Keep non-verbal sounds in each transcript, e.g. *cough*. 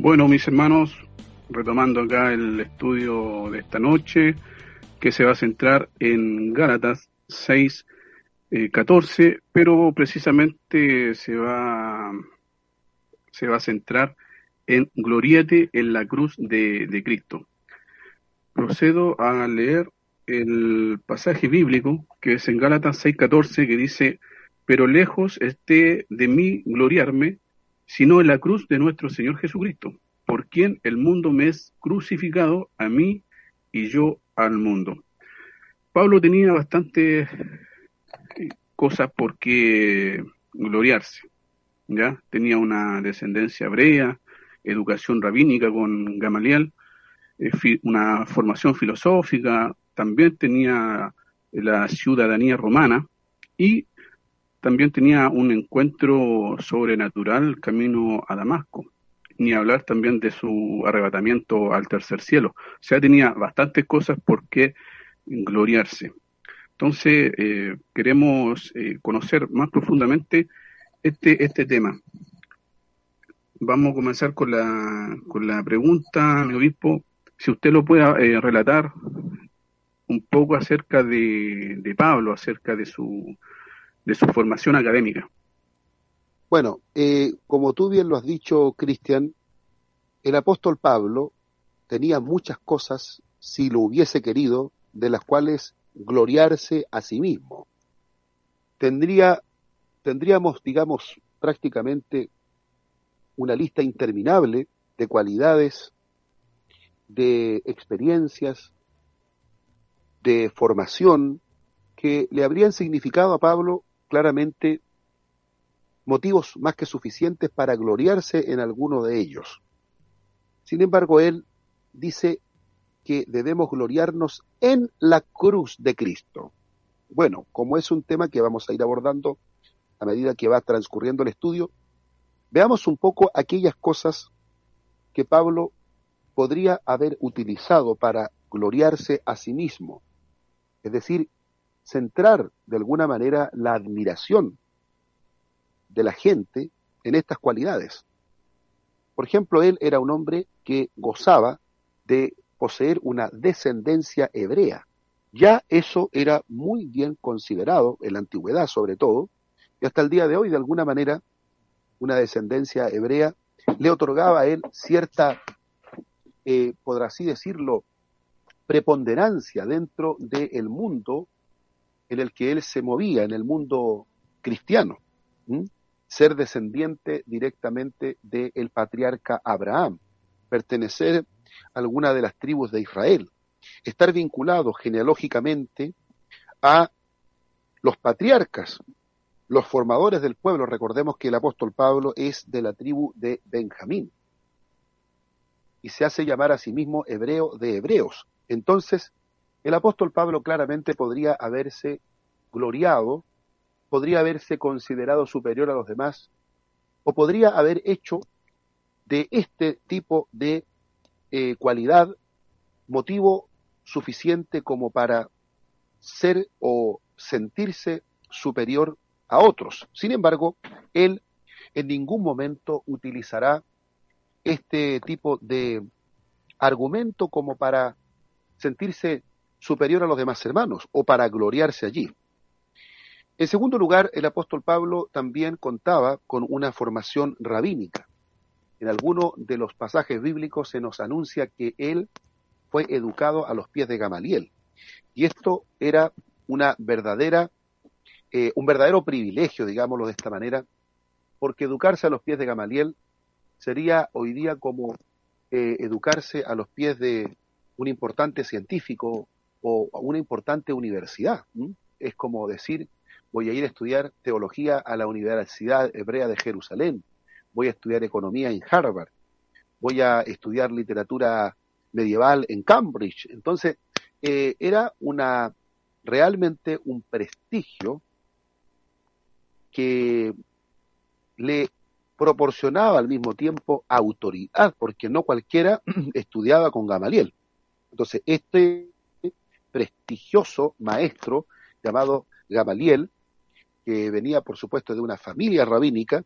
Bueno, mis hermanos, retomando acá el estudio de esta noche, que se va a centrar en Gálatas 6, 14, eh, pero precisamente se va, se va a centrar en Gloriete en la cruz de, de Cristo. Procedo a leer el pasaje bíblico que es en Gálatas 6:14 que dice, pero lejos esté de mí gloriarme, sino en la cruz de nuestro Señor Jesucristo, por quien el mundo me es crucificado a mí y yo al mundo. Pablo tenía bastantes cosas por qué gloriarse, ¿ya? Tenía una descendencia hebrea, educación rabínica con Gamaliel, eh, una formación filosófica, también tenía la ciudadanía romana y también tenía un encuentro sobrenatural camino a Damasco, ni hablar también de su arrebatamiento al tercer cielo. O sea, tenía bastantes cosas por qué gloriarse. Entonces, eh, queremos eh, conocer más profundamente este, este tema. Vamos a comenzar con la, con la pregunta, mi obispo, si usted lo puede eh, relatar un poco acerca de, Pablo, acerca de su, de su formación académica. Bueno, eh, como tú bien lo has dicho, Cristian, el apóstol Pablo tenía muchas cosas, si lo hubiese querido, de las cuales gloriarse a sí mismo. Tendría, tendríamos, digamos, prácticamente una lista interminable de cualidades, de experiencias, de formación que le habrían significado a Pablo claramente motivos más que suficientes para gloriarse en alguno de ellos. Sin embargo, él dice que debemos gloriarnos en la cruz de Cristo. Bueno, como es un tema que vamos a ir abordando a medida que va transcurriendo el estudio, veamos un poco aquellas cosas que Pablo podría haber utilizado para gloriarse a sí mismo es decir, centrar de alguna manera la admiración de la gente en estas cualidades. Por ejemplo, él era un hombre que gozaba de poseer una descendencia hebrea. Ya eso era muy bien considerado, en la antigüedad sobre todo, y hasta el día de hoy, de alguna manera, una descendencia hebrea le otorgaba a él cierta, eh, por así decirlo, preponderancia dentro del mundo en el que él se movía, en el mundo cristiano. Ser descendiente directamente del patriarca Abraham, pertenecer a alguna de las tribus de Israel, estar vinculado genealógicamente a los patriarcas, los formadores del pueblo. Recordemos que el apóstol Pablo es de la tribu de Benjamín y se hace llamar a sí mismo hebreo de hebreos. Entonces, el apóstol Pablo claramente podría haberse gloriado, podría haberse considerado superior a los demás, o podría haber hecho de este tipo de eh, cualidad motivo suficiente como para ser o sentirse superior a otros. Sin embargo, él en ningún momento utilizará este tipo de argumento como para sentirse superior a los demás hermanos o para gloriarse allí. En segundo lugar, el apóstol Pablo también contaba con una formación rabínica. En alguno de los pasajes bíblicos se nos anuncia que él fue educado a los pies de Gamaliel. Y esto era una verdadera, eh, un verdadero privilegio, digámoslo de esta manera, porque educarse a los pies de Gamaliel sería hoy día como eh, educarse a los pies de un importante científico o una importante universidad. Es como decir, voy a ir a estudiar teología a la Universidad Hebrea de Jerusalén, voy a estudiar economía en Harvard, voy a estudiar literatura medieval en Cambridge. Entonces, eh, era una realmente un prestigio que le proporcionaba al mismo tiempo autoridad, porque no cualquiera *clears throat* estudiaba con Gamaliel. Entonces, este prestigioso maestro llamado Gamaliel, que venía por supuesto de una familia rabínica,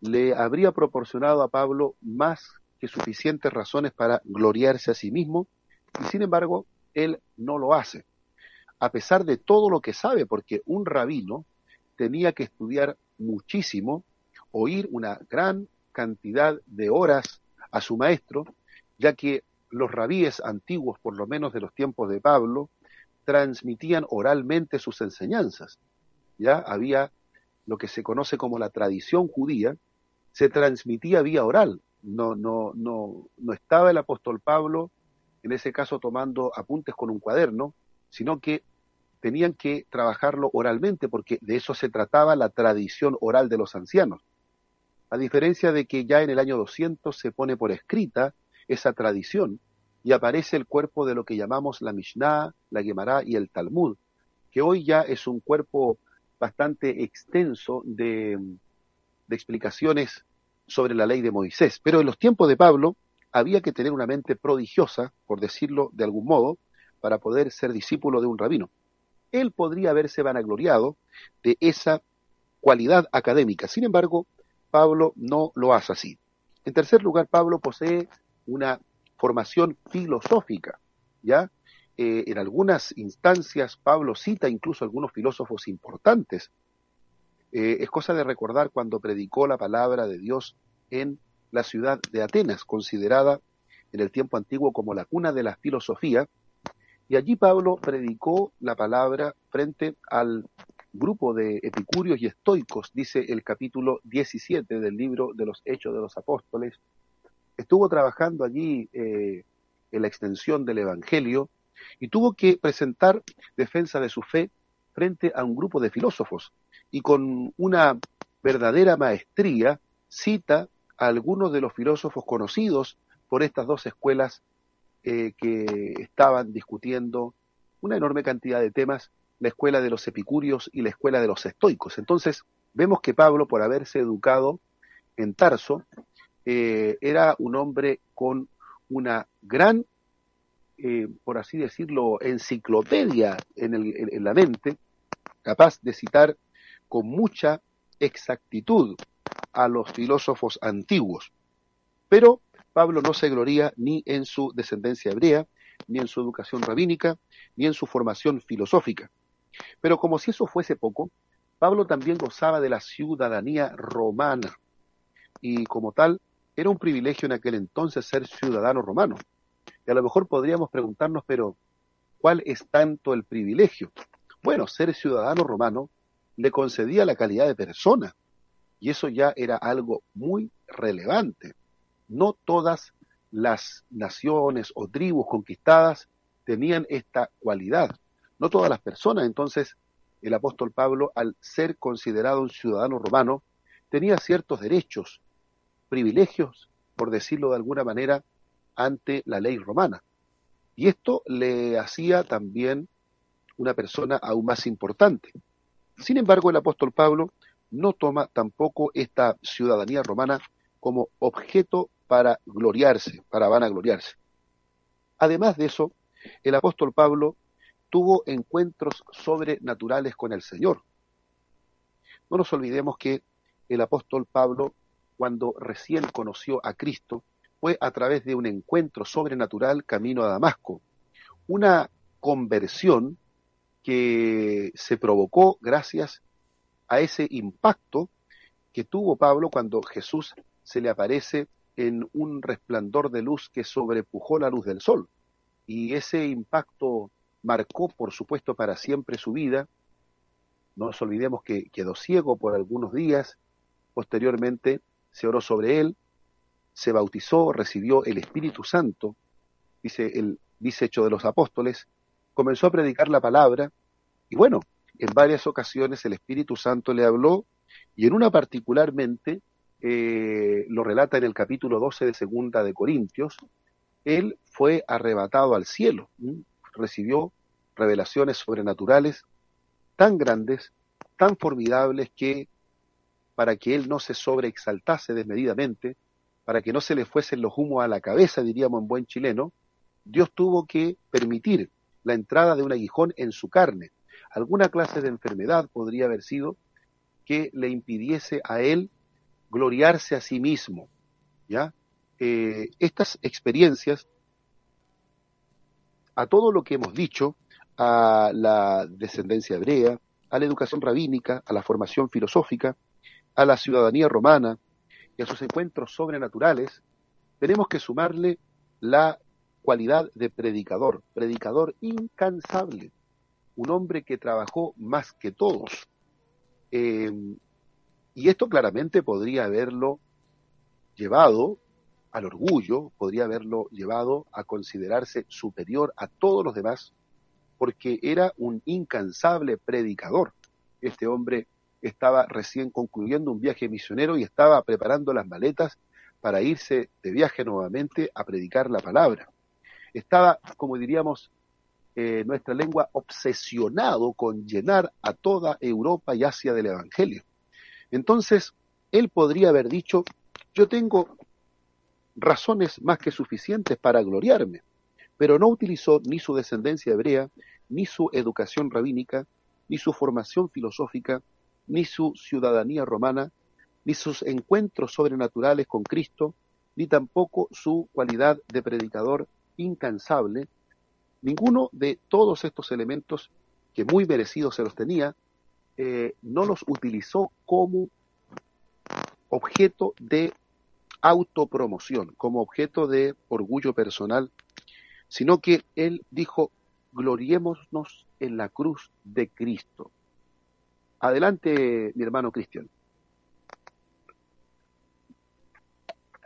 le habría proporcionado a Pablo más que suficientes razones para gloriarse a sí mismo, y sin embargo, él no lo hace, a pesar de todo lo que sabe, porque un rabino tenía que estudiar muchísimo, oír una gran cantidad de horas a su maestro, ya que los rabíes antiguos, por lo menos de los tiempos de Pablo, transmitían oralmente sus enseñanzas. Ya había lo que se conoce como la tradición judía, se transmitía vía oral. No, no, no, no estaba el apóstol Pablo, en ese caso, tomando apuntes con un cuaderno, sino que tenían que trabajarlo oralmente, porque de eso se trataba la tradición oral de los ancianos. A diferencia de que ya en el año 200 se pone por escrita esa tradición y aparece el cuerpo de lo que llamamos la Mishnah, la Gemara y el Talmud, que hoy ya es un cuerpo bastante extenso de, de explicaciones sobre la ley de Moisés. Pero en los tiempos de Pablo había que tener una mente prodigiosa, por decirlo de algún modo, para poder ser discípulo de un rabino. Él podría haberse vanagloriado de esa cualidad académica. Sin embargo, Pablo no lo hace así. En tercer lugar, Pablo posee una formación filosófica, ¿ya? Eh, en algunas instancias Pablo cita incluso algunos filósofos importantes. Eh, es cosa de recordar cuando predicó la palabra de Dios en la ciudad de Atenas, considerada en el tiempo antiguo como la cuna de la filosofía, y allí Pablo predicó la palabra frente al grupo de epicúreos y estoicos, dice el capítulo 17 del libro de los Hechos de los Apóstoles. Estuvo trabajando allí eh, en la extensión del Evangelio y tuvo que presentar defensa de su fe frente a un grupo de filósofos y con una verdadera maestría cita a algunos de los filósofos conocidos por estas dos escuelas eh, que estaban discutiendo una enorme cantidad de temas, la escuela de los epicúreos y la escuela de los estoicos. Entonces, vemos que Pablo, por haberse educado en Tarso, eh, era un hombre con una gran eh, por así decirlo, enciclopedia en, la mente, capaz de citar con mucha exactitud a los filósofos antiguos. Pero Pablo no se gloría ni en su descendencia hebrea, ni en su educación rabínica, ni en su formación filosófica. Pero como si eso fuese poco, Pablo también gozaba de la ciudadanía romana, y como tal, era un privilegio en aquel entonces ser ciudadano romano. Y a lo mejor podríamos preguntarnos, pero ¿cuál es tanto el privilegio? Bueno, ser ciudadano romano le concedía la calidad de persona, y eso ya era algo muy relevante. No todas las naciones o tribus conquistadas tenían esta cualidad, no todas las personas. Entonces, el apóstol Pablo, al ser considerado un ciudadano romano, tenía ciertos derechos, privilegios, por decirlo de alguna manera, ante la ley romana. Y esto le hacía también una persona aún más importante. Sin embargo, el apóstol Pablo no toma tampoco esta ciudadanía romana como objeto para gloriarse, para vanagloriarse. Además de eso, el apóstol Pablo tuvo encuentros sobrenaturales con el Señor. No nos olvidemos que el apóstol Pablo, cuando recién conoció a Cristo, fue a través de un encuentro sobrenatural camino a Damasco. Una conversión que se provocó gracias a ese impacto que tuvo Pablo cuando Jesús se le aparece en un resplandor de luz que sobrepujó la luz del sol. Y ese impacto marcó, por supuesto, para siempre su vida. No nos olvidemos que quedó ciego por algunos días. Posteriormente se oró sobre él, se bautizó, recibió el Espíritu Santo, dice el dice de los Apóstoles, comenzó a predicar la palabra y bueno, en varias ocasiones el Espíritu Santo le habló y en una particularmente, eh, lo relata en el capítulo 12 de Segunda de Corintios, él fue arrebatado al cielo, recibió revelaciones sobrenaturales tan grandes, tan formidables que para que él no se sobreexaltase desmedidamente, para que no se le fuesen los humos a la cabeza, diríamos en buen chileno, Dios tuvo que permitir la entrada de un aguijón en su carne. Alguna clase de enfermedad podría haber sido que le impidiese a él gloriarse a sí mismo, ¿ya? eh, estas experiencias, a todo lo que hemos dicho, a la descendencia hebrea, a la educación rabínica, a la formación filosófica, a la ciudadanía romana y a sus encuentros sobrenaturales, tenemos que sumarle la cualidad de predicador, predicador incansable, un hombre que trabajó más que todos. Eh, y esto claramente podría haberlo llevado al orgullo, podría haberlo llevado a considerarse superior a todos los demás, porque era un incansable predicador. Este hombre estaba recién concluyendo un viaje misionero y estaba preparando las maletas para irse de viaje nuevamente a predicar la palabra. Estaba, como diríamos, eh, nuestra lengua obsesionado con llenar a toda Europa y Asia del Evangelio. Entonces, él podría haber dicho, yo tengo razones más que suficientes para gloriarme, pero no utilizó ni su descendencia hebrea, ni su educación rabínica, ni su formación filosófica, ni su ciudadanía romana, ni sus encuentros sobrenaturales con Cristo, ni tampoco su cualidad de predicador incansable. Ninguno de todos estos elementos, que muy merecidos se los tenía, eh, no los utilizó como objeto de autopromoción, como objeto de orgullo personal, sino que él dijo, gloriémonos en la cruz de Cristo. Adelante, mi hermano Cristian.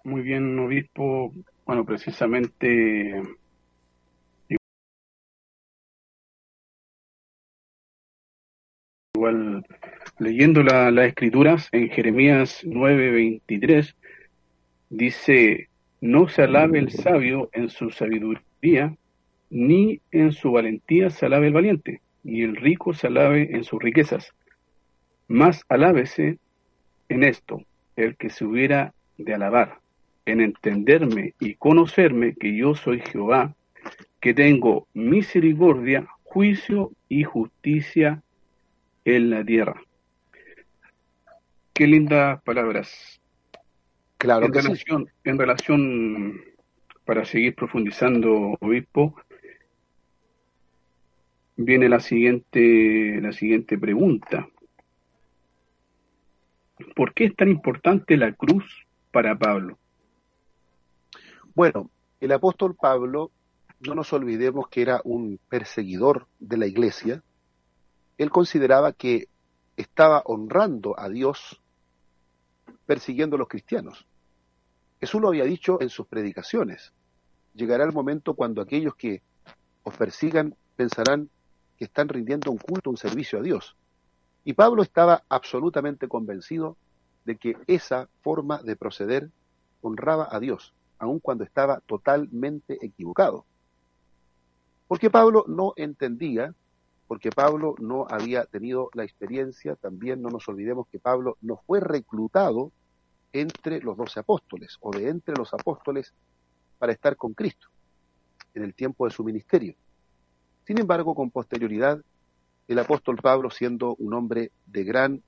Muy bien, obispo. Bueno, precisamente igual leyendo las escrituras en Jeremías 9:23 dice, no se alabe el sabio en su sabiduría, ni en su valentía se alabe el valiente, ni el rico se alabe en sus riquezas. Más alábese en esto el que se hubiera de alabar, en entenderme y conocerme que yo soy Jehová, que tengo misericordia, juicio y justicia en la tierra. Qué lindas palabras. Claro en relación, en relación, para seguir profundizando, obispo, viene la siguiente, la siguiente pregunta. ¿Por qué es tan importante la cruz para Pablo? Bueno, el apóstol Pablo, no nos olvidemos que era un perseguidor de la iglesia. Él consideraba que estaba honrando a Dios persiguiendo a los cristianos. Jesús lo había dicho en sus predicaciones. Llegará el momento cuando aquellos que os persigan pensarán que están rindiendo un culto, un servicio a Dios. Y Pablo estaba absolutamente convencido de que esa forma de proceder honraba a Dios, aun cuando estaba totalmente equivocado. Porque Pablo no entendía, porque Pablo no había tenido la experiencia, también no nos olvidemos que Pablo no fue reclutado entre los doce apóstoles o de entre los apóstoles para estar con Cristo en el tiempo de su ministerio. Sin embargo, con posterioridad, el apóstol Pablo, siendo un hombre de gran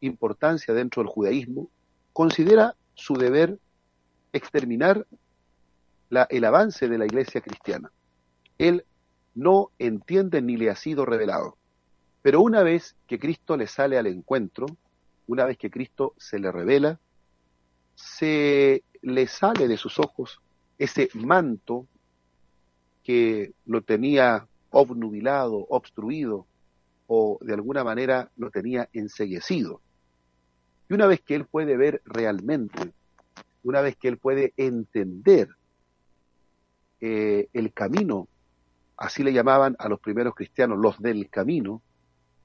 importancia dentro del judaísmo, considera su deber exterminar el avance de la iglesia cristiana. Él no entiende ni le ha sido revelado. Pero una vez que Cristo le sale al encuentro, una vez que Cristo se le revela, se le sale de sus ojos ese manto que lo tenía obnubilado, obstruido, o de alguna manera lo tenía enseguecido. Y una vez que él puede ver realmente, una vez que él puede entender eh, el camino, así le llamaban a los primeros cristianos, los del camino,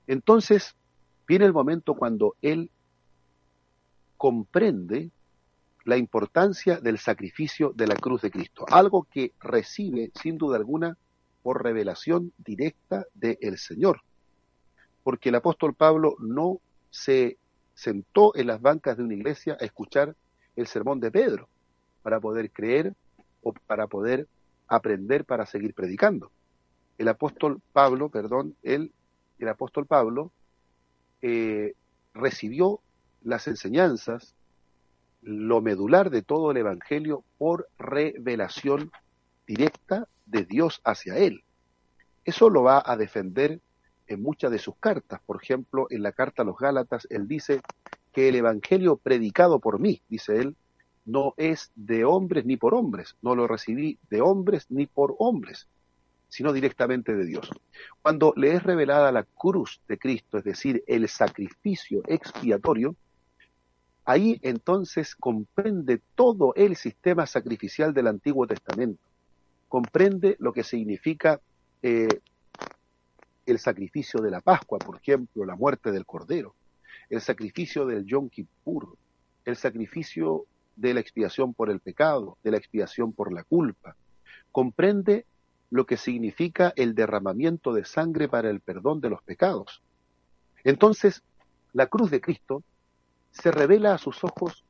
entonces viene el momento cuando él comprende la importancia del sacrificio de la cruz de Cristo, algo que recibe sin duda alguna por revelación directa del Señor, porque el apóstol Pablo no se sentó en las bancas de una iglesia a escuchar el sermón de Pedro para poder creer o para poder aprender para seguir predicando. El apóstol Pablo, perdón, él, el apóstol Pablo, eh, recibió las enseñanzas lo medular de todo el Evangelio por revelación directa de Dios hacia él. Eso lo va a defender en muchas de sus cartas. Por ejemplo, en la carta a los Gálatas, él dice que el Evangelio predicado por mí, dice él, no es de hombres ni por hombres, no lo recibí de hombres ni por hombres, sino directamente de Dios. Cuando le es revelada la cruz de Cristo, es decir, el sacrificio expiatorio, ahí entonces comprende todo el sistema sacrificial del Antiguo Testamento, comprende lo que significa eh, el sacrificio de la Pascua, por ejemplo, la muerte del Cordero, el sacrificio del Yom Kippur, el sacrificio de la expiación por el pecado, de la expiación por la culpa. Comprende lo que significa el derramamiento de sangre para el perdón de los pecados. Entonces, la cruz de Cristo se revela a sus ojos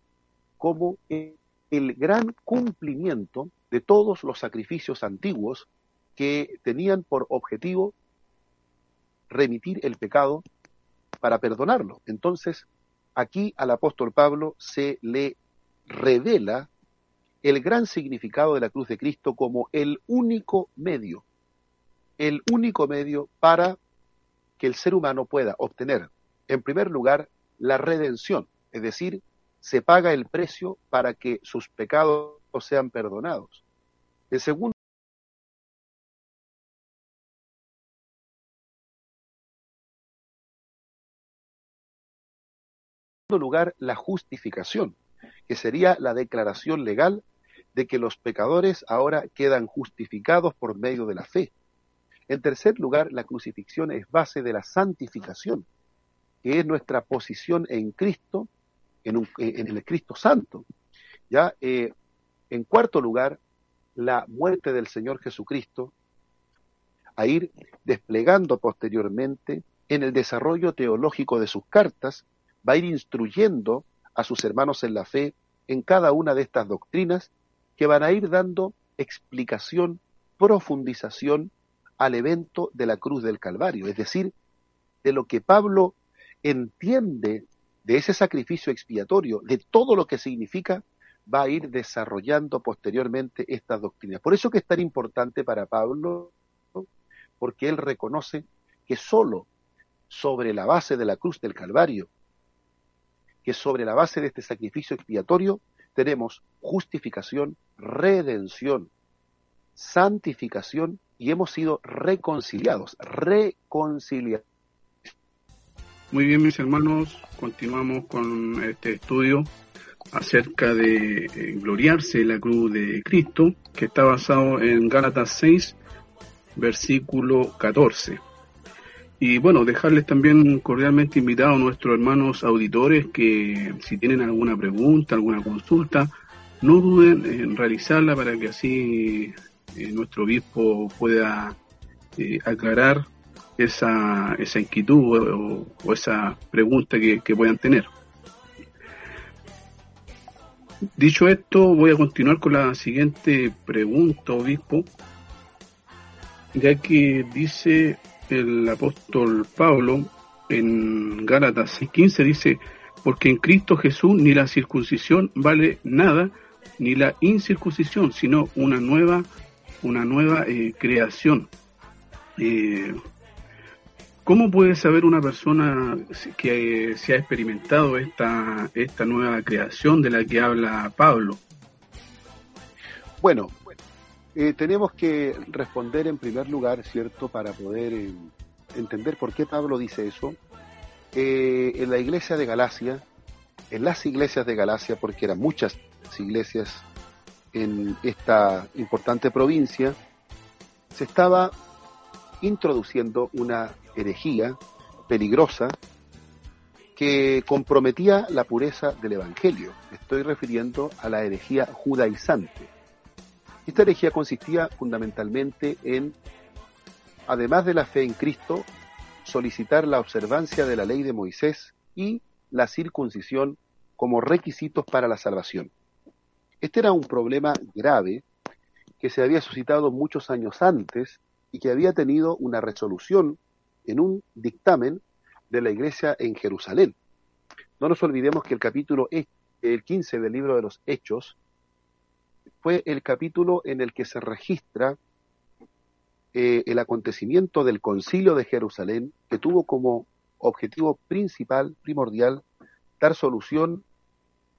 como el gran cumplimiento de todos los sacrificios antiguos que tenían por objetivo remitir el pecado para perdonarlo. Entonces, aquí al apóstol Pablo se le revela el gran significado de la cruz de Cristo como el único medio, el único medio para que el ser humano pueda obtener, en primer lugar, la redención, es decir, se paga el precio para que sus pecados sean perdonados. En segundo lugar, la justificación, que sería la declaración legal de que los pecadores ahora quedan justificados por medio de la fe. En tercer lugar, la crucifixión es base de la santificación, que es nuestra posición en Cristo, en, el Cristo Santo. ¿ya? Eh, en cuarto lugar, la muerte del Señor Jesucristo, a ir desplegando posteriormente en el desarrollo teológico de sus cartas, va a ir instruyendo a sus hermanos en la fe en cada una de estas doctrinas que van a ir dando explicación, profundización al evento de la cruz del Calvario, es decir, de lo que Pablo entiende de ese sacrificio expiatorio, de todo lo que significa, va a ir desarrollando posteriormente estas doctrinas. Por eso que es tan importante para Pablo, porque él reconoce que sólo sobre la base de la cruz del Calvario que sobre la base de este sacrificio expiatorio tenemos justificación, redención, santificación y hemos sido reconciliados, reconciliados. Muy bien, mis hermanos, continuamos con este estudio acerca de eh, gloriarse la cruz de Cristo, que está basado en Gálatas 6, versículo 14. Y bueno, dejarles también cordialmente invitados a nuestros hermanos auditores que si tienen alguna pregunta, alguna consulta, no duden en realizarla para que así eh, nuestro obispo pueda eh, aclarar esa, esa inquietud o, esa pregunta que, que puedan tener. Dicho esto, voy a continuar con la siguiente pregunta, obispo, ya que dice el apóstol Pablo en Gálatas 6:15 dice, porque en Cristo Jesús ni la circuncisión vale nada, ni la incircuncisión, sino una nueva, una nueva eh, creación. Eh, ¿Cómo puede saber una persona que se ha experimentado esta, esta nueva creación de la que habla Pablo? Bueno, eh, tenemos que responder en primer lugar, ¿cierto?, para poder eh, entender por qué Pablo dice eso. Eh, en la iglesia de Galacia, en las iglesias de Galacia, porque eran muchas iglesias en esta importante provincia, se estaba introduciendo una herejía peligrosa que comprometía la pureza del Evangelio. Estoy refiriendo a la herejía judaizante. Esta herejía consistía fundamentalmente en, además de la fe en Cristo, solicitar la observancia de la ley de Moisés y la circuncisión como requisitos para la salvación. Este era un problema grave que se había suscitado muchos años antes y que había tenido una resolución en un dictamen de la iglesia en Jerusalén. No nos olvidemos que el capítulo el 15 del libro de los Hechos, fue el capítulo en el que se registra eh, el acontecimiento del concilio de Jerusalén, que tuvo como objetivo principal, primordial, dar solución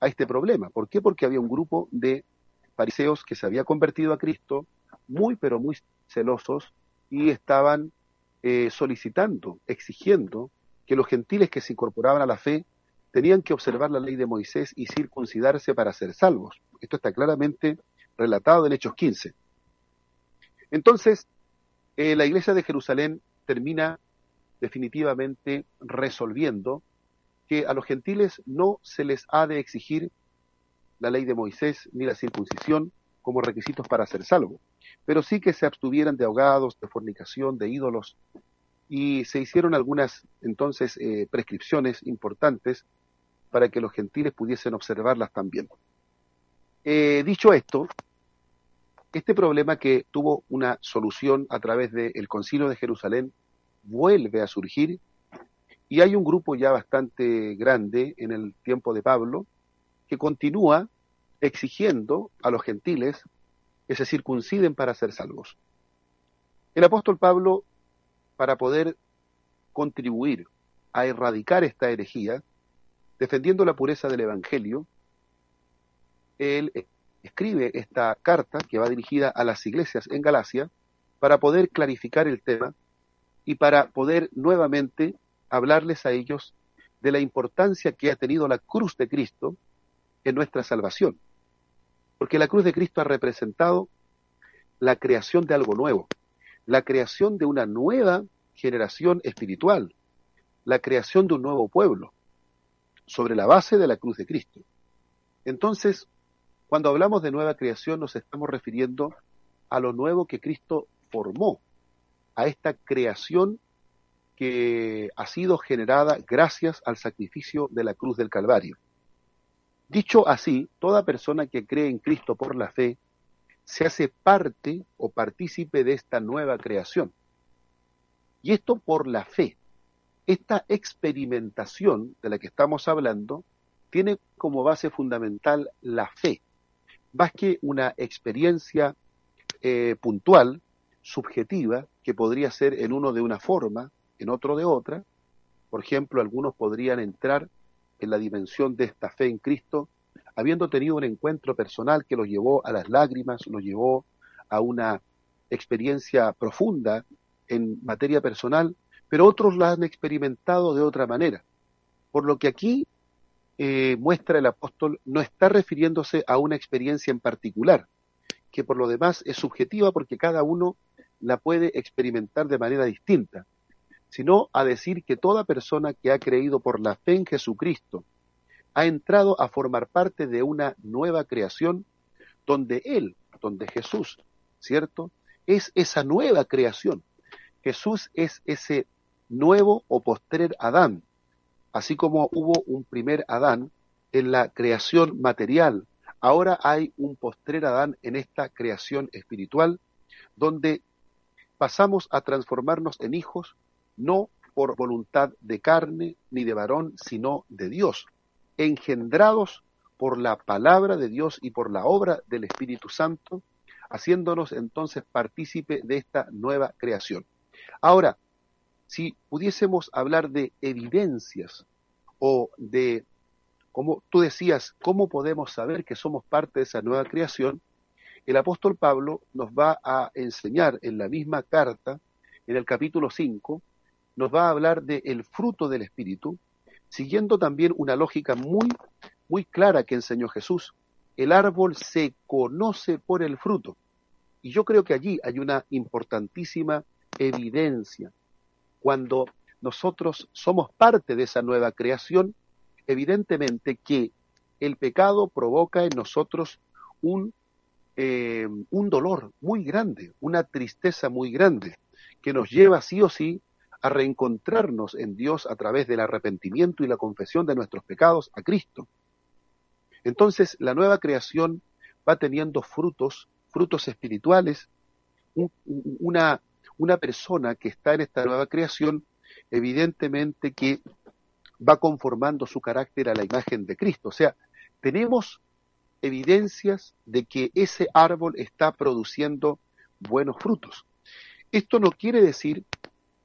a este problema. ¿Por qué? Porque había un grupo de fariseos que se había convertido a Cristo, muy pero muy celosos, y estaban eh, solicitando, exigiendo que los gentiles que se incorporaban a la fe tenían que observar la ley de Moisés y circuncidarse para ser salvos. Esto está claramente relatado en Hechos 15. Entonces, eh, la iglesia de Jerusalén termina definitivamente resolviendo que a los gentiles no se les ha de exigir la ley de Moisés ni la circuncisión como requisitos para ser salvos, pero sí que se abstuvieran de ahogados, de fornicación, de ídolos, y se hicieron algunas entonces eh, prescripciones importantes para que los gentiles pudiesen observarlas también. Eh, dicho esto, este problema que tuvo una solución a través del Concilio de Jerusalén vuelve a surgir y hay un grupo ya bastante grande en el tiempo de Pablo que continúa exigiendo a los gentiles que se circunciden para ser salvos. El apóstol Pablo, para poder contribuir a erradicar esta herejía, defendiendo la pureza del Evangelio, él escribe esta carta que va dirigida a las iglesias en Galacia para poder clarificar el tema y para poder nuevamente hablarles a ellos de la importancia que ha tenido la cruz de Cristo en nuestra salvación. Porque la cruz de Cristo ha representado la creación de algo nuevo, la creación de una nueva generación espiritual, la creación de un nuevo pueblo, sobre la base de la cruz de Cristo. Entonces, cuando hablamos de nueva creación nos estamos refiriendo a lo nuevo que Cristo formó, a esta creación que ha sido generada gracias al sacrificio de la cruz del Calvario. Dicho así, toda persona que cree en Cristo por la fe se hace parte o partícipe de esta nueva creación. Y esto por la fe. Esta experimentación de la que estamos hablando tiene como base fundamental la fe más que una experiencia eh, puntual, subjetiva, que podría ser en uno de una forma, en otro de otra. Por ejemplo, algunos podrían entrar en la dimensión de esta fe en Cristo, habiendo tenido un encuentro personal que los llevó a las lágrimas, los llevó a una experiencia profunda en materia personal, pero otros la han experimentado de otra manera. Por lo que aquí eh, muestra el apóstol no está refiriéndose a una experiencia en particular, que por lo demás es subjetiva porque cada uno la puede experimentar de manera distinta, sino a decir que toda persona que ha creído por la fe en Jesucristo ha entrado a formar parte de una nueva creación donde Él, donde Jesús, ¿cierto? Es esa nueva creación. Jesús es ese nuevo o postrer Adán, así como hubo un primer Adán en la creación material, ahora hay un postrer Adán en esta creación espiritual, donde pasamos a transformarnos en hijos, no por voluntad de carne ni de varón, sino de Dios, engendrados por la palabra de Dios y por la obra del Espíritu Santo, haciéndonos entonces partícipe de esta nueva creación. Ahora, si pudiésemos hablar de evidencias o de, como tú decías, cómo podemos saber que somos parte de esa nueva creación, el apóstol Pablo nos va a enseñar en la misma carta, en el capítulo 5, nos va a hablar del fruto del Espíritu, siguiendo también una lógica muy, muy clara que enseñó Jesús. El árbol se conoce por el fruto. Y yo creo que allí hay una importantísima evidencia cuando nosotros somos parte de esa nueva creación, evidentemente que el pecado provoca en nosotros un, eh, un dolor muy grande, una tristeza muy grande, que nos lleva sí o sí a reencontrarnos en Dios a través del arrepentimiento y la confesión de nuestros pecados a Cristo. Entonces la nueva creación va teniendo frutos, frutos espirituales, una una persona que está en esta nueva creación, evidentemente que va conformando su carácter a la imagen de Cristo. O sea, tenemos evidencias de que ese árbol está produciendo buenos frutos. Esto no quiere decir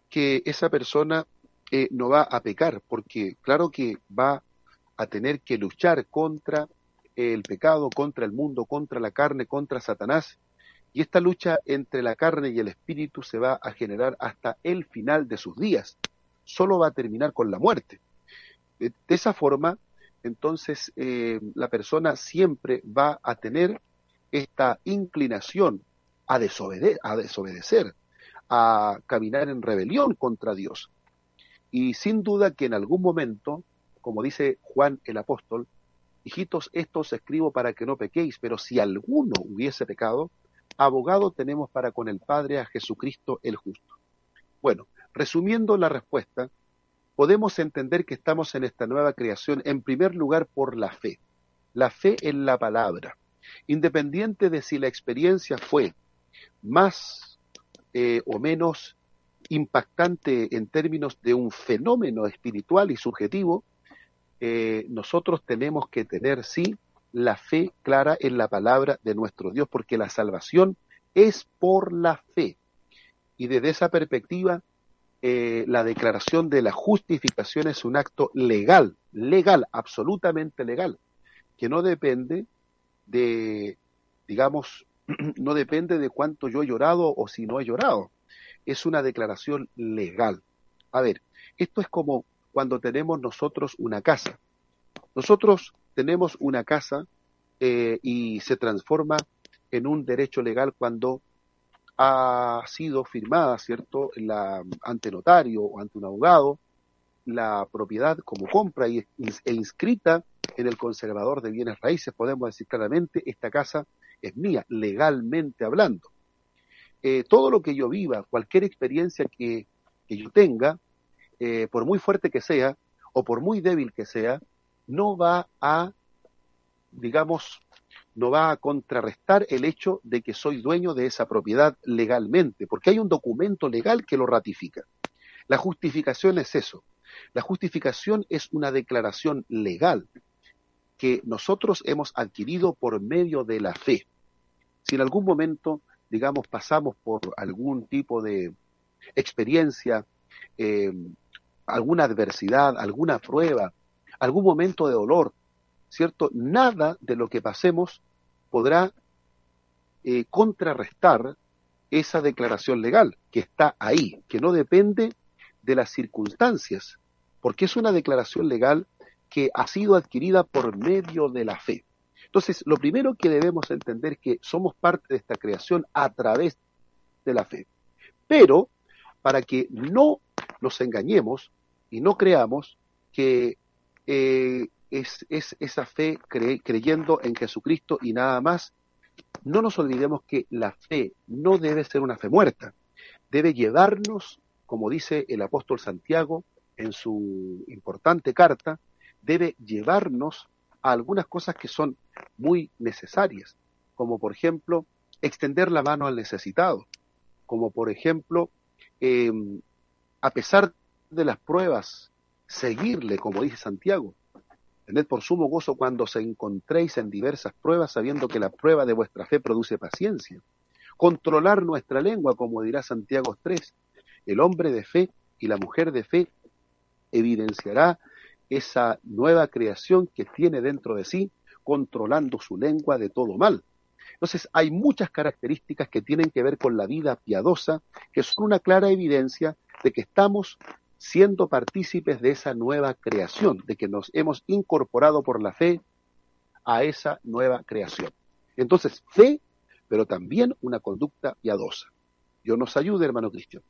que esa persona eh, no va a pecar, porque claro que va a tener que luchar contra el pecado, contra el mundo, contra la carne, contra Satanás. Y esta lucha entre la carne y el espíritu se va a generar hasta el final de sus días. Solo va a terminar con la muerte. De, esa forma, entonces eh, la persona siempre va a tener esta inclinación a, a desobedecer, a caminar en rebelión contra Dios. Y sin duda que en algún momento, como dice Juan el apóstol, hijitos, esto os escribo para que no pequéis, pero si alguno hubiese pecado, abogado tenemos para con el Padre a Jesucristo el justo. Bueno, resumiendo la respuesta, podemos entender que estamos en esta nueva creación en primer lugar por la fe, la fe en la palabra, independiente de si la experiencia fue más eh, o menos impactante en términos de un fenómeno espiritual y subjetivo, eh, nosotros tenemos que tener, sí, la fe clara en la palabra de nuestro Dios, porque la salvación es por la fe. Y desde esa perspectiva, eh, la declaración de la justificación es un acto legal, legal, absolutamente legal, que no depende de, digamos, *clears throat* no depende de cuánto yo he llorado o si no he llorado. Es una declaración legal. A ver, esto es como cuando tenemos nosotros una casa. Nosotros tenemos una casa eh, y se transforma en un derecho legal cuando ha sido firmada, ¿cierto?, la, ante notario o ante un abogado, la propiedad como compra y, e inscrita en el conservador de bienes raíces, podemos decir claramente, esta casa es mía, legalmente hablando. Eh, todo lo que yo viva, cualquier experiencia que, yo tenga, eh, por muy fuerte que sea o por muy débil que sea, no va a, digamos, no va a contrarrestar el hecho de que soy dueño de esa propiedad legalmente, porque hay un documento legal que lo ratifica. La justificación es eso. La justificación es una declaración legal que nosotros hemos adquirido por medio de la fe. Si en algún momento, digamos, pasamos por algún tipo de experiencia, eh, alguna adversidad, alguna prueba, algún momento de dolor, ¿cierto? Nada de lo que pasemos podrá eh, contrarrestar esa declaración legal que está ahí, que no depende de las circunstancias, porque es una declaración legal que ha sido adquirida por medio de la fe. Entonces, lo primero que debemos entender es que somos parte de esta creación a través de la fe. Pero, para que no nos engañemos y no creamos que eh, es, esa fe creyendo en Jesucristo y nada más. No nos olvidemos que la fe no debe ser una fe muerta, debe llevarnos, como dice el apóstol Santiago en su importante carta, debe llevarnos a algunas cosas que son muy necesarias, como por ejemplo extender la mano al necesitado, como por ejemplo, em, a pesar de las pruebas, seguirle, como dice Santiago, Tened por sumo gozo cuando se encontréis en diversas pruebas, sabiendo que la prueba de vuestra fe produce paciencia. Controlar nuestra lengua, como dirá Santiago 3. El hombre de fe y la mujer de fe evidenciará esa nueva creación que tiene dentro de sí, controlando su lengua de todo mal. Entonces, hay muchas características que tienen que ver con la vida piadosa, que son una clara evidencia de que estamos siendo partícipes de esa nueva creación, de que nos hemos incorporado por la fe a esa nueva creación. Entonces, fe, pero también una conducta piadosa. Dios nos ayude, hermano Cristian.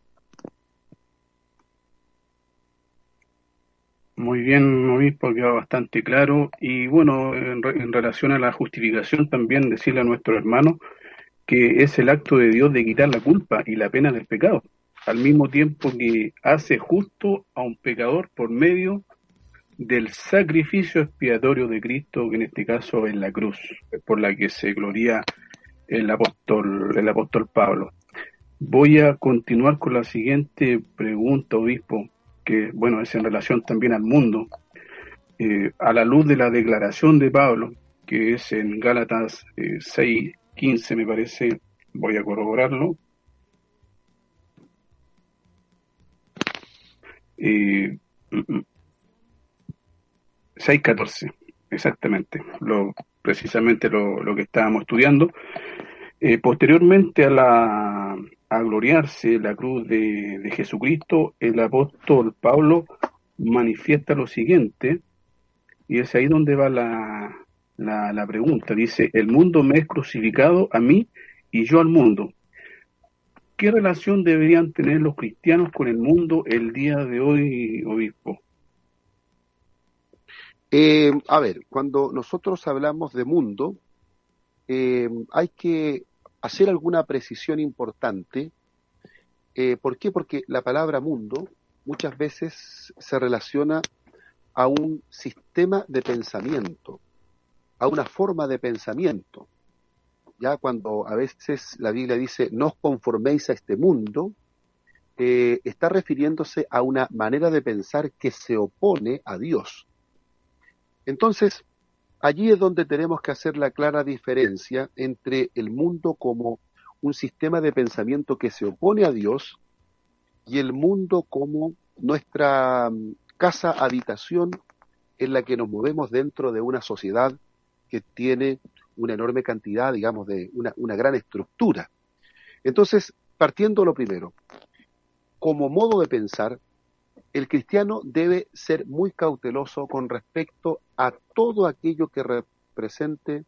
Muy bien, obispo, quedó bastante claro. Y bueno, en, en, relación a la justificación, también decirle a nuestro hermano que es el acto de Dios de quitar la culpa y la pena del pecado al mismo tiempo que hace justo a un pecador por medio del sacrificio expiatorio de Cristo, que en este caso es la cruz, por la que se gloria el apóstol, el apóstol Pablo. Voy a continuar con la siguiente pregunta, obispo, que bueno, es en relación también al mundo. eh, a la luz de la declaración de Pablo, que es en Gálatas 6, 15 me parece, voy a corroborarlo. Eh, 6.14, exactamente, lo, precisamente lo, lo que estábamos estudiando. Eh, posteriormente a, la, a gloriarse la cruz de, de Jesucristo, el apóstol Pablo manifiesta lo siguiente, y es ahí donde va la, la, la, pregunta. Dice, el mundo me es crucificado a mí y yo al mundo. ¿Qué relación deberían tener los cristianos con el mundo el día de hoy, obispo? Eh, a ver, cuando nosotros hablamos de mundo, eh, hay que hacer alguna precisión importante. Eh, ¿Por qué? Porque la palabra mundo muchas veces se relaciona a un sistema de pensamiento, a una forma de pensamiento. Ya cuando a veces la Biblia dice no os conforméis a este mundo, eh, está refiriéndose a una manera de pensar que se opone a Dios. Entonces, allí es donde tenemos que hacer la clara diferencia entre el mundo como un sistema de pensamiento que se opone a Dios y el mundo como nuestra mm, casa habitación en la que nos movemos dentro de una sociedad que tiene una enorme cantidad, digamos, de una, una gran estructura. Entonces, partiendo lo primero, como modo de pensar, el cristiano debe ser muy cauteloso con respecto a todo aquello que represente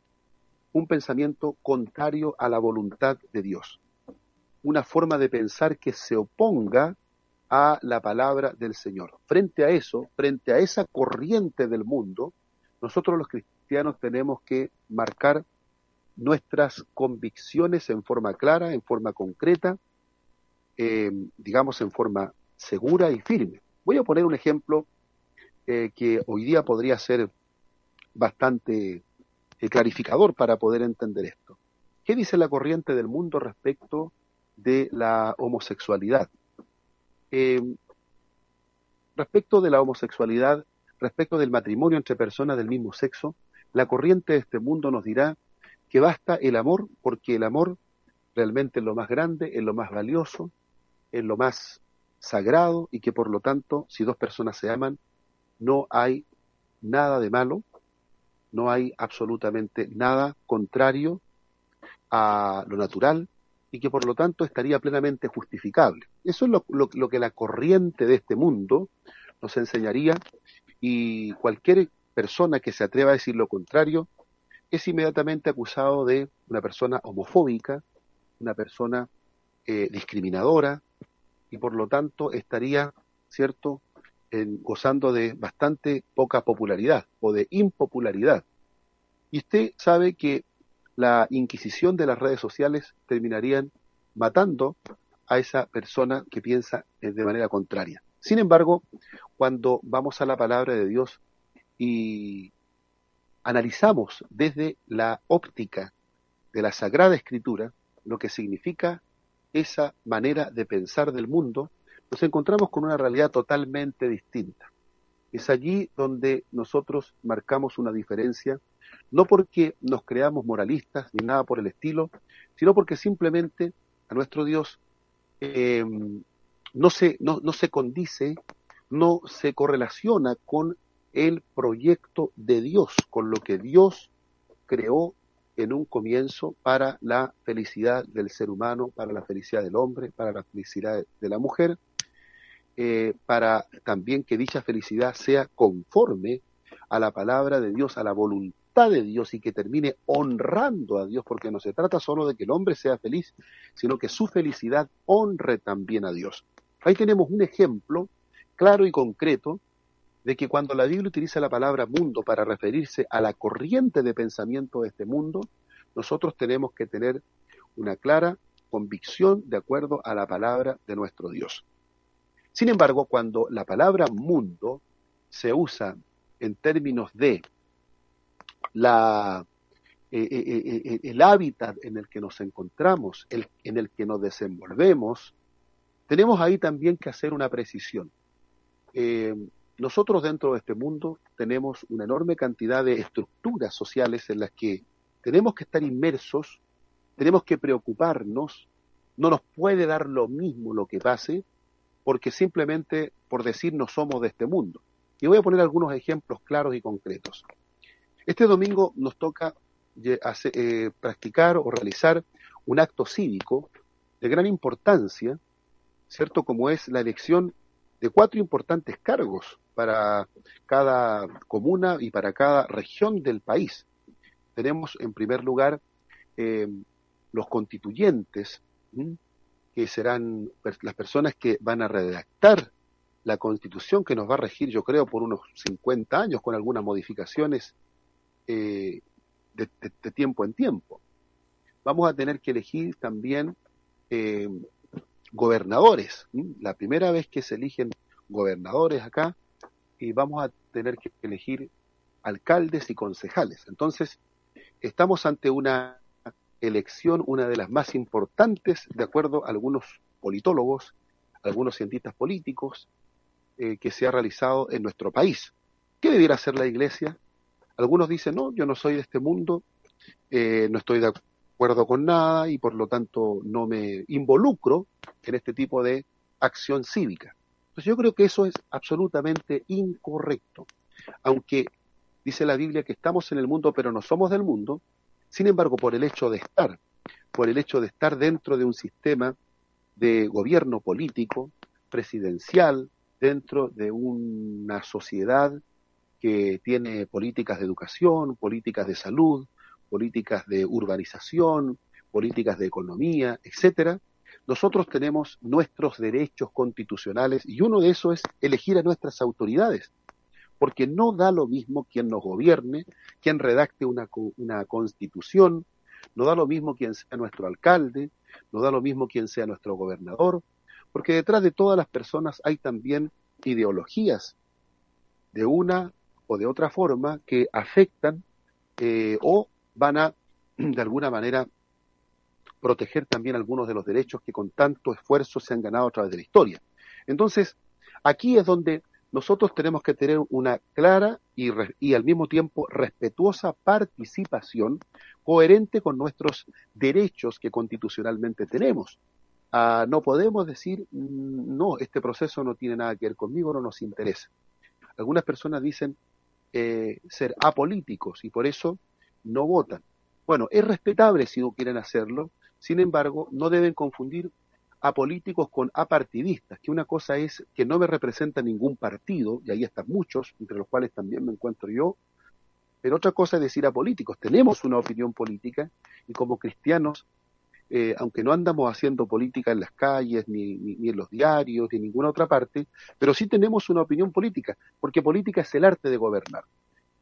un pensamiento contrario a la voluntad de Dios, una forma de pensar que se oponga a la palabra del Señor. Frente a eso, frente a esa corriente del mundo, nosotros los cristianos tenemos que marcar nuestras convicciones en forma clara, en forma concreta, eh, digamos en forma segura y firme. Voy a poner un ejemplo eh, que hoy día podría ser bastante eh, clarificador para poder entender esto. ¿Qué dice la corriente del mundo respecto de la homosexualidad? Respecto de la homosexualidad, respecto del matrimonio entre personas del mismo sexo, la corriente de este mundo nos dirá que basta el amor porque el amor realmente es lo más grande, es lo más valioso, es lo más sagrado y que por lo tanto, si dos personas se aman, no hay nada de malo, no hay absolutamente nada contrario a lo natural y que por lo tanto estaría plenamente justificable. Eso es lo, que la corriente de este mundo nos enseñaría y cualquier persona que se atreva a decir lo contrario es inmediatamente acusado de una persona homofóbica, una persona eh, discriminadora, y por lo tanto estaría, ¿cierto?, gozando de bastante poca popularidad o de impopularidad. Y usted sabe que la inquisición de las redes sociales terminarían matando a esa persona que piensa de manera contraria. Sin embargo, cuando vamos a la palabra de Dios y analizamos desde la óptica de la Sagrada Escritura lo que significa esa manera de pensar del mundo, nos encontramos con una realidad totalmente distinta. Es allí donde nosotros marcamos una diferencia, no porque nos creamos moralistas ni nada por el estilo, sino porque simplemente a nuestro Dios eh, no, se, no, no se condice, no se correlaciona con el proyecto de Dios, con lo que Dios creó en un comienzo para la felicidad del ser humano, para la felicidad del hombre, para la felicidad de la mujer, eh, para también que dicha felicidad sea conforme a la palabra de Dios, a la voluntad de Dios y que termine honrando a Dios, porque no se trata solo de que el hombre sea feliz, sino que su felicidad honre también a Dios. Ahí tenemos un ejemplo claro y concreto de que cuando la Biblia utiliza la palabra mundo para referirse a la corriente de pensamiento de este mundo, nosotros tenemos que tener una clara convicción de acuerdo a la palabra de nuestro Dios. Sin embargo, cuando la palabra mundo se usa en términos de la, eh, eh, eh, el hábitat en el que nos encontramos, el, en el que nos desenvolvemos, tenemos ahí también que hacer una precisión nosotros dentro de este mundo tenemos una enorme cantidad de estructuras sociales en las que tenemos que estar inmersos, tenemos que preocuparnos, no nos puede dar lo mismo lo que pase, porque simplemente por decir no somos de este mundo. Y voy a poner algunos ejemplos claros y concretos. Este domingo nos toca eh, practicar o realizar un acto cívico de gran importancia, ¿cierto? Como es la elección de cuatro importantes cargos para cada comuna y para cada región del país. Tenemos en primer lugar eh, los constituyentes, que serán las personas que van a redactar la constitución que nos va a regir, yo creo, por unos 50 años, con algunas modificaciones eh, de, tiempo en tiempo. Vamos a tener que elegir también eh, gobernadores. La primera vez que se eligen gobernadores acá, y vamos a tener que elegir alcaldes y concejales. Entonces, estamos ante una elección, una de las más importantes, de acuerdo a algunos politólogos, algunos cientistas políticos, eh, que se ha realizado en nuestro país. ¿Qué debiera hacer la Iglesia? Algunos dicen, no, yo no soy de este mundo, eh, no estoy de acuerdo con nada y por lo tanto no me involucro en este tipo de acción cívica. Entonces yo creo que eso es absolutamente incorrecto. Aunque dice la Biblia que estamos en el mundo pero no somos del mundo, sin embargo por el hecho de estar, por el hecho de estar dentro de un sistema de gobierno político, presidencial, dentro de una sociedad que tiene políticas de educación, políticas de salud, políticas de urbanización, políticas de economía, etcétera, nosotros tenemos nuestros derechos constitucionales y uno de esos es elegir a nuestras autoridades, porque no da lo mismo quien nos gobierne, quien redacte una, una constitución, no da lo mismo quien sea nuestro alcalde, no da lo mismo quien sea nuestro gobernador, porque detrás de todas las personas hay también ideologías de una o de otra forma que afectan eh, o van a, *clears throat* de alguna manera, proteger también algunos de los derechos que con tanto esfuerzo se han ganado a través de la historia. Entonces, aquí es donde nosotros tenemos que tener una clara y, al mismo tiempo respetuosa participación coherente con nuestros derechos que constitucionalmente tenemos. Ah, no podemos decir, mm, no, este proceso no tiene nada que ver conmigo, no nos interesa. Algunas personas dicen eh, ser apolíticos y por eso no votan. Bueno, es respetable si no quieren hacerlo, sin embargo, no deben confundir a políticos con apartidistas, que una cosa es que no me representa ningún partido, y ahí están muchos, entre los cuales también me encuentro yo, pero otra cosa es decir a políticos, tenemos una opinión política y como cristianos eh, aunque no andamos haciendo política en las calles, ni, ni, en los diarios, ni en ninguna otra parte, pero sí tenemos una opinión política, porque política es el arte de gobernar.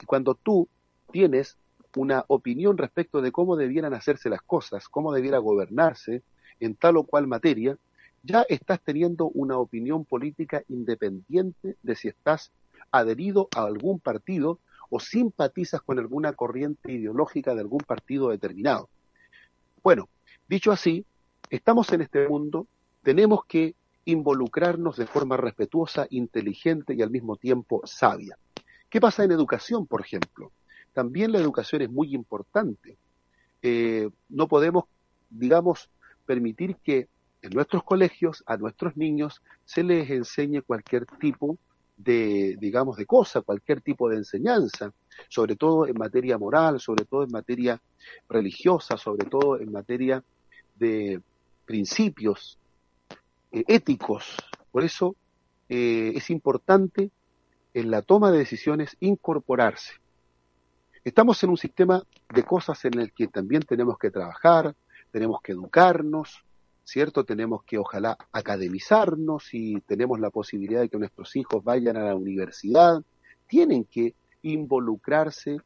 Y cuando tú tienes una opinión respecto de cómo debieran hacerse las cosas, cómo debiera gobernarse en tal o cual materia, ya estás teniendo una opinión política independiente de si estás adherido a algún partido o simpatizas con alguna corriente ideológica de algún partido determinado. Bueno, Dicho así, estamos en este mundo, tenemos que involucrarnos de forma respetuosa, inteligente y al mismo tiempo sabia. ¿Qué pasa en educación, por ejemplo? También la educación es muy importante. Eh, no podemos, digamos, permitir que en nuestros colegios a nuestros niños se les enseñe cualquier tipo de, digamos, de cosa, cualquier tipo de enseñanza, sobre todo en materia moral, sobre todo en materia religiosa, sobre todo en materia de principios eh, éticos. Por eso eh, es importante en la toma de decisiones incorporarse. Estamos en un sistema de cosas en el que también tenemos que trabajar, tenemos que educarnos, ¿cierto? Tenemos que ojalá academizarnos y tenemos la posibilidad de que nuestros hijos vayan a la universidad. Tienen que involucrarse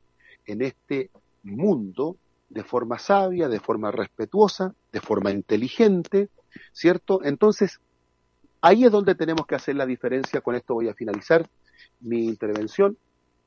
en este mundo de forma sabia, de forma respetuosa, de forma inteligente, ¿cierto? Entonces, ahí es donde tenemos que hacer la diferencia, con esto voy a finalizar mi intervención,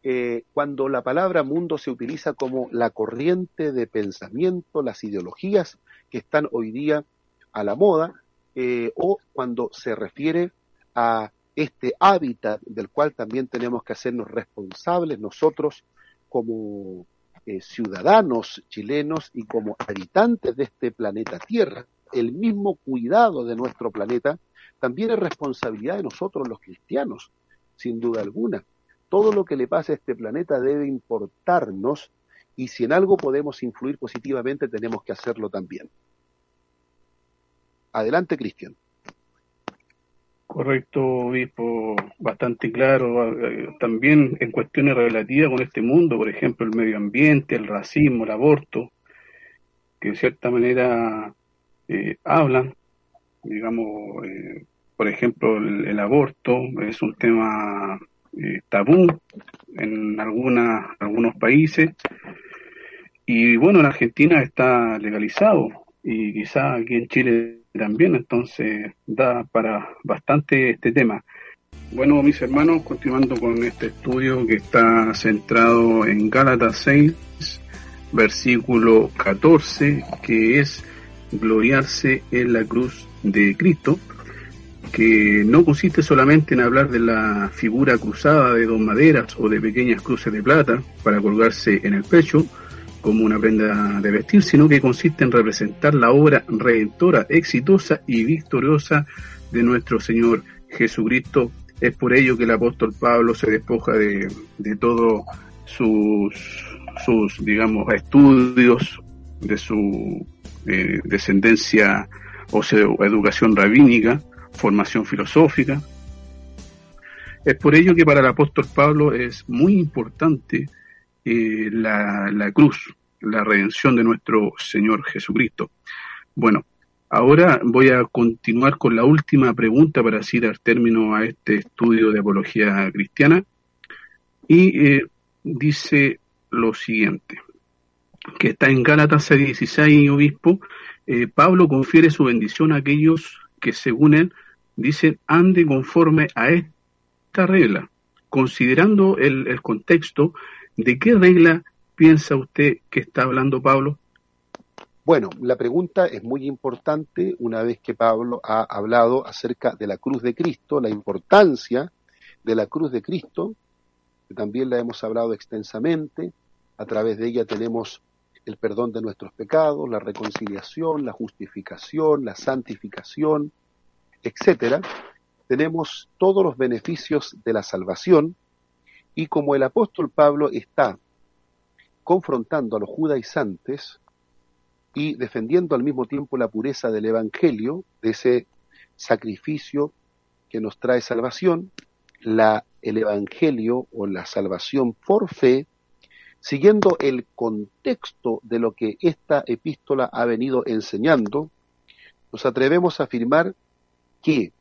eh, cuando la palabra mundo se utiliza como la corriente de pensamiento, las ideologías que están hoy día a la moda, eh, o cuando se refiere a este hábitat del cual también tenemos que hacernos responsables nosotros como eh, ciudadanos chilenos y como habitantes de este planeta Tierra. El mismo cuidado de nuestro planeta también es responsabilidad de nosotros los cristianos, sin duda alguna. Todo lo que le pasa a este planeta debe importarnos y si en algo podemos influir positivamente tenemos que hacerlo también. Adelante, Cristian. Correcto, obispo, bastante claro. Eh, también en cuestiones relativas con este mundo, por ejemplo, el medio ambiente, el racismo, el aborto, que de cierta manera eh, hablan, digamos, eh, por ejemplo, el, aborto es un tema tabú en algunas, algunos países y bueno, en Argentina está legalizado y quizá aquí en Chile también, entonces da para bastante este tema. Bueno, mis hermanos, continuando con este estudio que está centrado en Gálatas 6, versículo 14, que es gloriarse en la cruz de Cristo, que no consiste solamente en hablar de la figura cruzada de dos maderas o de pequeñas cruces de plata para colgarse en el pecho, como una prenda de vestir, sino que consiste en representar la obra redentora, exitosa y victoriosa de nuestro Señor Jesucristo. Es por ello que el apóstol Pablo se despoja de, de todos sus, sus, digamos, estudios, de su eh, descendencia o educación rabínica, formación filosófica. Es por ello que para el apóstol Pablo es muy importante eh, la, la cruz, la redención de nuestro Señor Jesucristo. Bueno, ahora voy a continuar con la última pregunta para así dar término a este estudio de apología cristiana. Y eh, dice lo siguiente, que está en Gálatas 16, obispo, eh, Pablo confiere su bendición a aquellos que según él dicen ande conforme a esta regla, considerando el, el contexto, ¿De qué regla piensa usted que está hablando Pablo? Bueno, la pregunta es muy importante una vez que Pablo ha hablado acerca de la cruz de Cristo, la importancia de la cruz de Cristo, que también la hemos hablado extensamente, a través de ella tenemos el perdón de nuestros pecados, la reconciliación, la justificación, la santificación, etcétera. Tenemos todos los beneficios de la salvación y como el apóstol Pablo está confrontando a los judaizantes y defendiendo al mismo tiempo la pureza del Evangelio, de ese sacrificio que nos trae salvación, la, el Evangelio o la salvación por fe, siguiendo el contexto de lo que esta epístola ha venido enseñando, nos atrevemos a afirmar que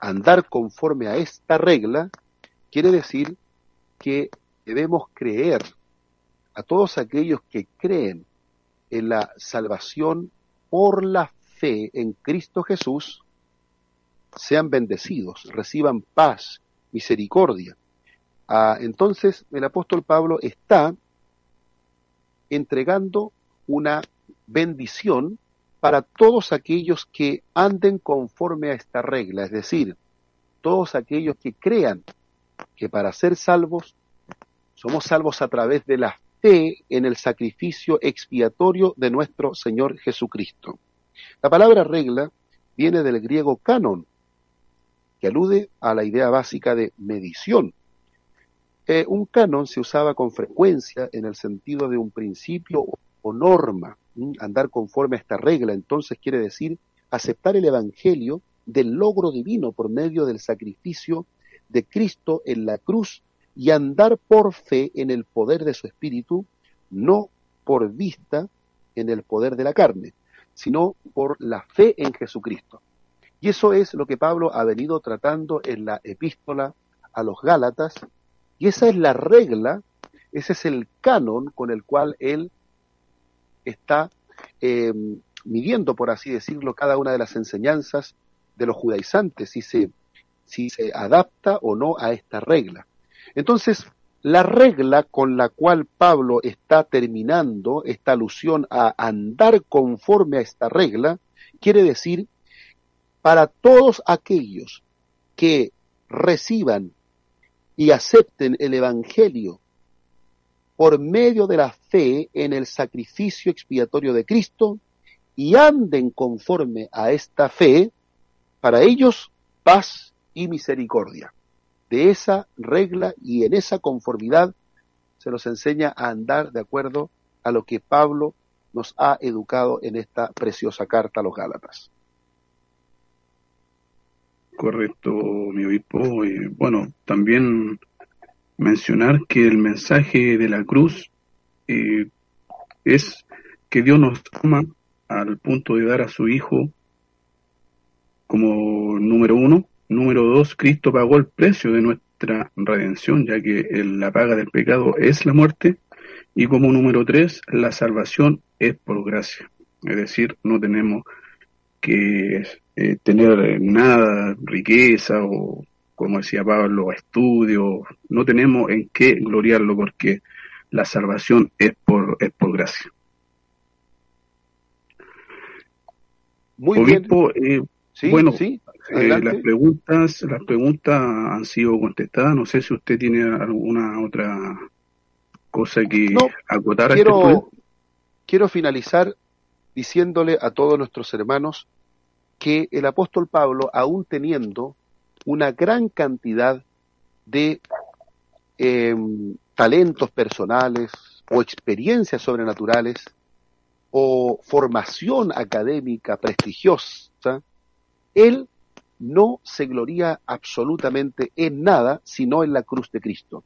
andar conforme a esta regla Quiere decir que debemos creer a todos aquellos que creen en la salvación por la fe en Cristo Jesús, sean bendecidos, reciban paz, misericordia. Ah, entonces el apóstol Pablo está entregando una bendición para todos aquellos que anden conforme a esta regla, es decir, todos aquellos que crean que para ser salvos somos salvos a través de la fe en el sacrificio expiatorio de nuestro Señor Jesucristo. La palabra regla viene del griego canon, que alude a la idea básica de medición. Eh, un canon se usaba con frecuencia en el sentido de un principio o norma, andar conforme a esta regla, entonces quiere decir aceptar el Evangelio del logro divino por medio del sacrificio de Cristo en la cruz y andar por fe en el poder de su espíritu, no por vista en el poder de la carne, sino por la fe en Jesucristo. Y eso es lo que Pablo ha venido tratando en la epístola a los Gálatas, y esa es la regla, ese es el canon con el cual él está eh, midiendo, por así decirlo, cada una de las enseñanzas de los judaizantes y se si se adapta o no a esta regla. Entonces, la regla con la cual Pablo está terminando esta alusión a andar conforme a esta regla, quiere decir para todos aquellos que reciban y acepten el Evangelio por medio de la fe en el sacrificio expiatorio de Cristo y anden conforme a esta fe, para ellos paz y misericordia. De esa regla y en esa conformidad se nos enseña a andar de acuerdo a lo que Pablo nos ha educado en esta preciosa carta a los Gálatas. Correcto, mi obispo. Eh, bueno, también mencionar que el mensaje de la cruz eh, es que Dios nos ama al punto de dar a su Hijo como número uno. Número dos, Cristo pagó el precio de nuestra redención, ya que la paga del pecado es la muerte. Y como número tres, la salvación es por gracia. Es decir, no tenemos que eh, tener nada, riqueza o, como decía Pablo, estudio. No tenemos en qué gloriarlo porque la salvación es por, es por gracia. Muy bien. Eh, bueno, sí, eh, las preguntas, las preguntas han sido contestadas. No sé si usted tiene alguna otra cosa que acotar quiero, a este Quiero finalizar diciéndole a todos nuestros hermanos que el apóstol Pablo, aún teniendo una gran cantidad de em, talentos personales o experiencias sobrenaturales o formación académica prestigiosa, él no se gloría absolutamente en nada sino en la cruz de Cristo.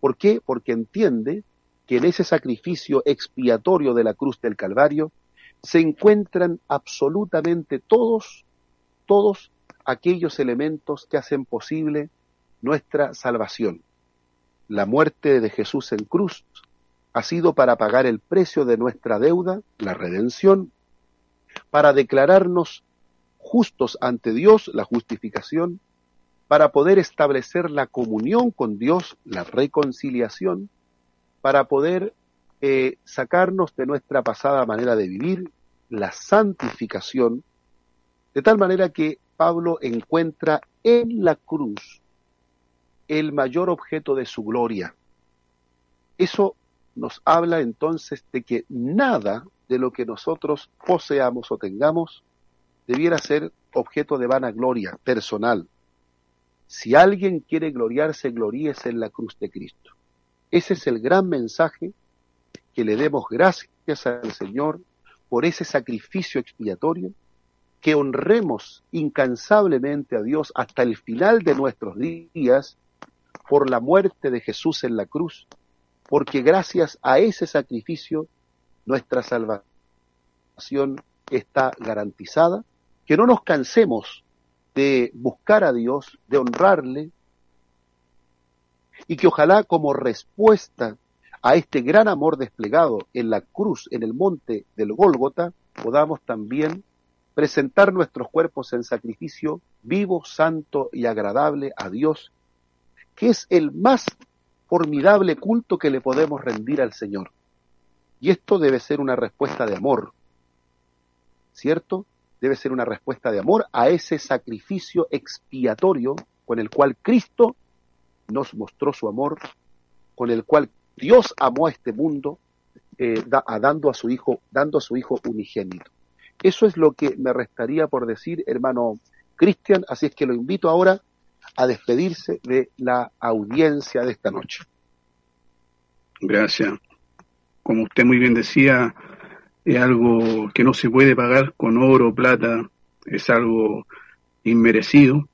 ¿Por qué? Porque entiende que en ese sacrificio expiatorio de la cruz del Calvario se encuentran absolutamente todos, todos aquellos elementos que hacen posible nuestra salvación. La muerte de Jesús en cruz ha sido para pagar el precio de nuestra deuda, la redención, para declararnos justos ante Dios, la justificación, para poder establecer la comunión con Dios, la reconciliación, para poder eh, sacarnos de nuestra pasada manera de vivir, la santificación, de tal manera que Pablo encuentra en la cruz el mayor objeto de su gloria. Eso nos habla entonces de que nada de lo que nosotros poseamos o tengamos debiera ser objeto de vanagloria personal. Si alguien quiere gloriarse, gloríese en la cruz de Cristo. Ese es el gran mensaje que le demos gracias al Señor por ese sacrificio expiatorio, que honremos incansablemente a Dios hasta el final de nuestros días por la muerte de Jesús en la cruz, porque gracias a ese sacrificio nuestra salvación está garantizada, que no nos cansemos de buscar a Dios, de honrarle, y que ojalá como respuesta a este gran amor desplegado en la cruz, en el monte del Gólgota, podamos también presentar nuestros cuerpos en sacrificio vivo, santo y agradable a Dios, que es el más formidable culto que le podemos rendir al Señor. Y esto debe ser una respuesta de amor, ¿cierto? Debe ser una respuesta de amor a ese sacrificio expiatorio con el cual Cristo nos mostró su amor, con el cual Dios amó a este mundo, eh, dando a su hijo, dando a su hijo unigénito. Eso es lo que me restaría por decir, hermano Cristian, así es que lo invito ahora a despedirse de la audiencia de esta noche. Gracias. Como usted muy bien decía, es algo que no se puede pagar con oro o plata, es algo inmerecido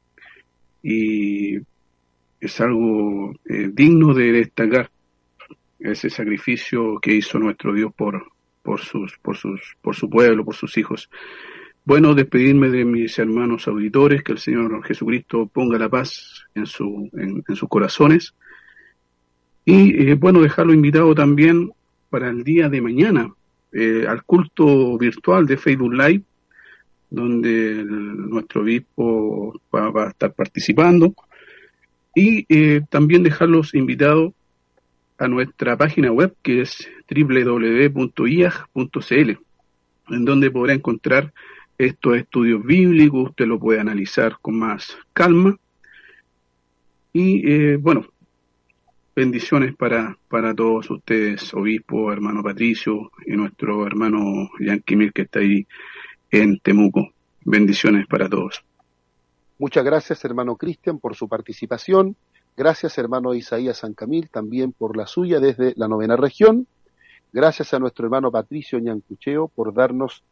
y es algo eh, digno de destacar ese sacrificio que hizo nuestro Dios por, por sus, por sus, por su pueblo, por sus hijos. Bueno, despedirme de mis hermanos auditores, que el Señor Jesucristo ponga la paz en, su, en, sus corazones. Y eh, bueno, dejarlo invitado también para el día de mañana eh, al culto virtual de Facebook Live, donde nuestro obispo va, a estar participando y eh, también dejarlos invitados a nuestra página web que es www.iag.cl, en donde podrá encontrar estos estudios bíblicos, usted lo puede analizar con más calma Y eh, bueno, bendiciones para, para todos ustedes, obispo, hermano Patricio y nuestro hermano Yanquimil que está ahí en Temuco. Bendiciones para todos. Muchas gracias, hermano Cristian, por su participación. Gracias, hermano Isaías San Camil, también por la suya desde la novena región. Gracias a nuestro hermano Patricio Ñancucheo por darnos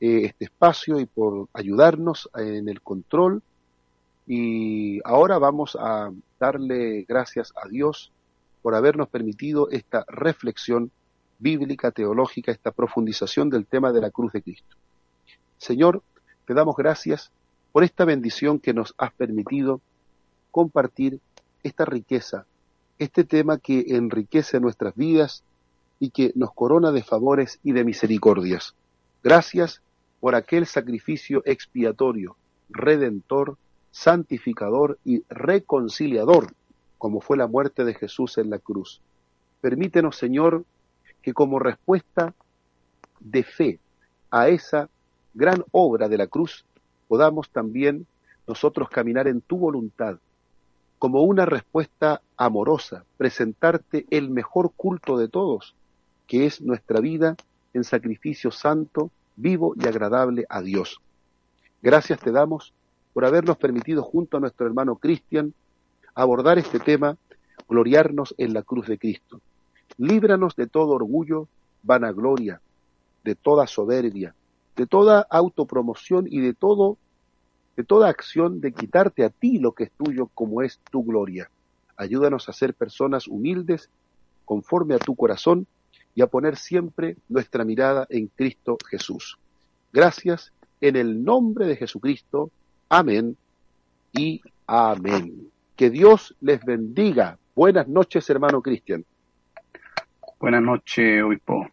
eh, este espacio y por ayudarnos en el control. Y ahora vamos a darle gracias a Dios por habernos permitido esta reflexión bíblica, teológica, esta profundización del tema de la cruz de Cristo. Señor, te damos gracias por esta bendición que nos has permitido compartir esta riqueza, este tema que enriquece nuestras vidas y que nos corona de favores y de misericordias. Gracias por aquel sacrificio expiatorio, redentor, santificador y reconciliador, como fue la muerte de Jesús en la cruz. Permítenos, Señor, que como respuesta de fe a esa gran obra de la cruz, podamos también nosotros caminar en tu voluntad, como una respuesta amorosa, presentarte el mejor culto de todos, que es nuestra vida en sacrificio santo, vivo y agradable a Dios. Gracias te damos por habernos permitido junto a nuestro hermano Cristian abordar este tema, gloriarnos en la cruz de Cristo. Líbranos de todo orgullo, vanagloria, de toda soberbia, de toda autopromoción y de todo de toda acción de quitarte a ti lo que es tuyo como es tu gloria. Ayúdanos a ser personas humildes, conforme a tu corazón, y a poner siempre nuestra mirada en Cristo Jesús. Gracias en el nombre de Jesucristo. Amén y amén. Que Dios les bendiga. Buenas noches, hermano Cristian. Buenas noches, obispo.